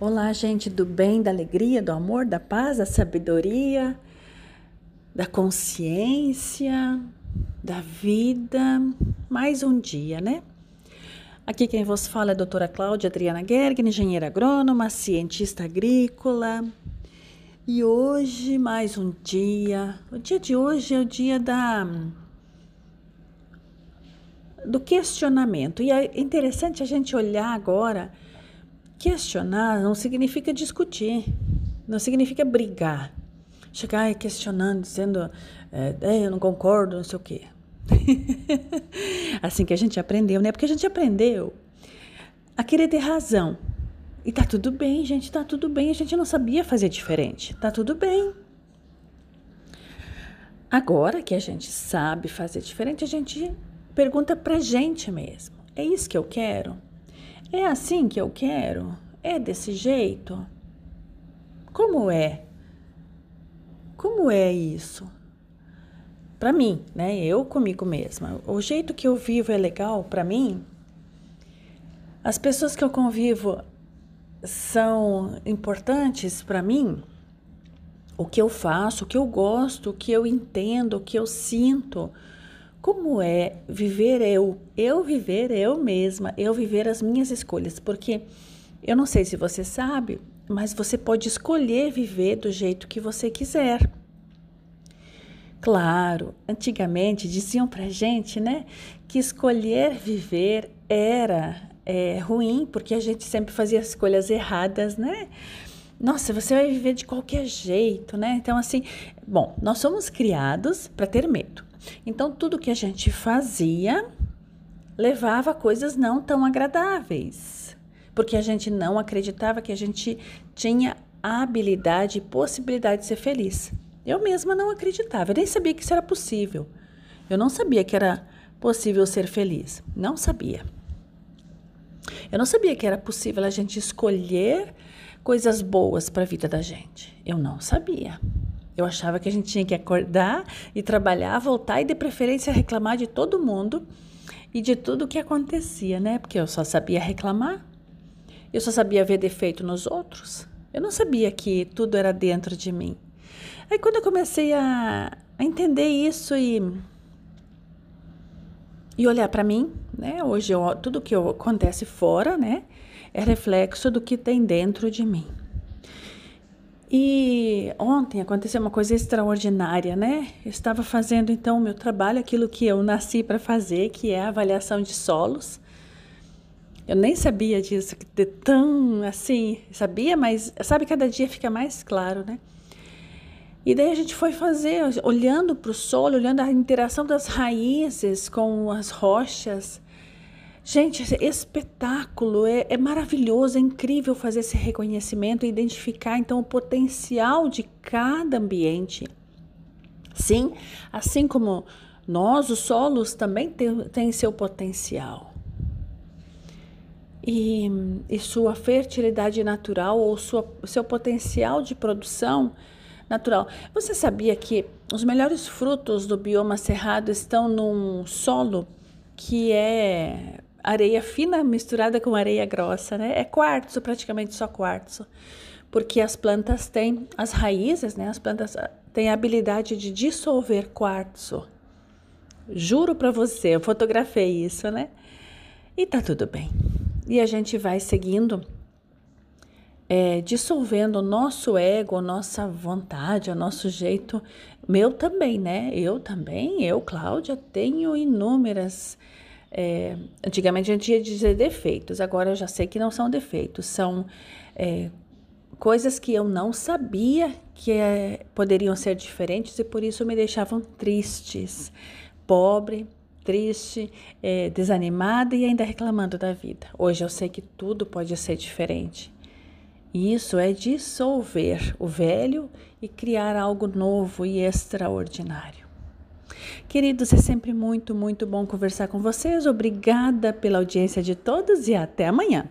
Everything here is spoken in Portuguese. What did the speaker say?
Olá, gente do bem, da alegria, do amor, da paz, da sabedoria, da consciência, da vida. Mais um dia, né? Aqui quem vos fala é a doutora Cláudia Adriana Gergen, engenheira agrônoma, cientista agrícola. E hoje, mais um dia. O dia de hoje é o dia da do questionamento. E é interessante a gente olhar agora Questionar não significa discutir, não significa brigar. Chegar questionando, dizendo, é, é, eu não concordo, não sei o quê. assim que a gente aprendeu, né? Porque a gente aprendeu a querer ter razão. E tá tudo bem, gente, tá tudo bem. A gente não sabia fazer diferente. Tá tudo bem. Agora que a gente sabe fazer diferente, a gente pergunta pra gente mesmo: é isso que eu quero? É assim que eu quero? É desse jeito? Como é? Como é isso? Para mim, né? Eu comigo mesma. O jeito que eu vivo é legal para mim? As pessoas que eu convivo são importantes para mim? O que eu faço, o que eu gosto, o que eu entendo, o que eu sinto, como é viver eu, eu viver eu mesma, eu viver as minhas escolhas, porque eu não sei se você sabe, mas você pode escolher viver do jeito que você quiser. Claro, antigamente diziam pra gente, né, que escolher viver era é, ruim, porque a gente sempre fazia escolhas erradas, né? Nossa, você vai viver de qualquer jeito, né? Então, assim, bom, nós somos criados para ter medo. Então, tudo que a gente fazia levava coisas não tão agradáveis, porque a gente não acreditava que a gente tinha a habilidade e possibilidade de ser feliz. Eu mesma não acreditava, eu nem sabia que isso era possível. Eu não sabia que era possível ser feliz. Não sabia. Eu não sabia que era possível a gente escolher coisas boas para a vida da gente. Eu não sabia. Eu achava que a gente tinha que acordar e trabalhar, voltar e de preferência reclamar de todo mundo e de tudo o que acontecia, né? Porque eu só sabia reclamar. Eu só sabia ver defeito nos outros. Eu não sabia que tudo era dentro de mim. Aí quando eu comecei a, a entender isso e e olhar para mim, né? Hoje eu, tudo que acontece fora, né, é reflexo do que tem dentro de mim. E ontem aconteceu uma coisa extraordinária, né? Eu estava fazendo então o meu trabalho, aquilo que eu nasci para fazer, que é a avaliação de solos. Eu nem sabia disso, de tão assim, sabia, mas sabe, cada dia fica mais claro, né? E daí a gente foi fazer, olhando para o solo, olhando a interação das raízes com as rochas, Gente, espetáculo é, é, maravilhoso, é incrível fazer esse reconhecimento e identificar então o potencial de cada ambiente. Sim, assim como nós, os solos, também têm seu potencial. E, e, sua fertilidade natural ou sua, seu potencial de produção natural. Você sabia que os melhores frutos do bioma cerrado estão num solo que é areia fina misturada com areia grossa, né? É quartzo, praticamente só quartzo. Porque as plantas têm, as raízes, né? As plantas ah, têm a habilidade de dissolver quartzo. Juro para você, eu fotografei isso, né? E tá tudo bem. E a gente vai seguindo, é, dissolvendo o nosso ego, nossa vontade, o nosso jeito. Meu também, né? Eu também, eu, Cláudia, tenho inúmeras é, antigamente a gente ia dizer defeitos, agora eu já sei que não são defeitos, são é, coisas que eu não sabia que é, poderiam ser diferentes e por isso me deixavam tristes, pobre, triste, é, desanimada e ainda reclamando da vida. Hoje eu sei que tudo pode ser diferente. E isso é dissolver o velho e criar algo novo e extraordinário. Queridos, é sempre muito, muito bom conversar com vocês. Obrigada pela audiência de todos e até amanhã.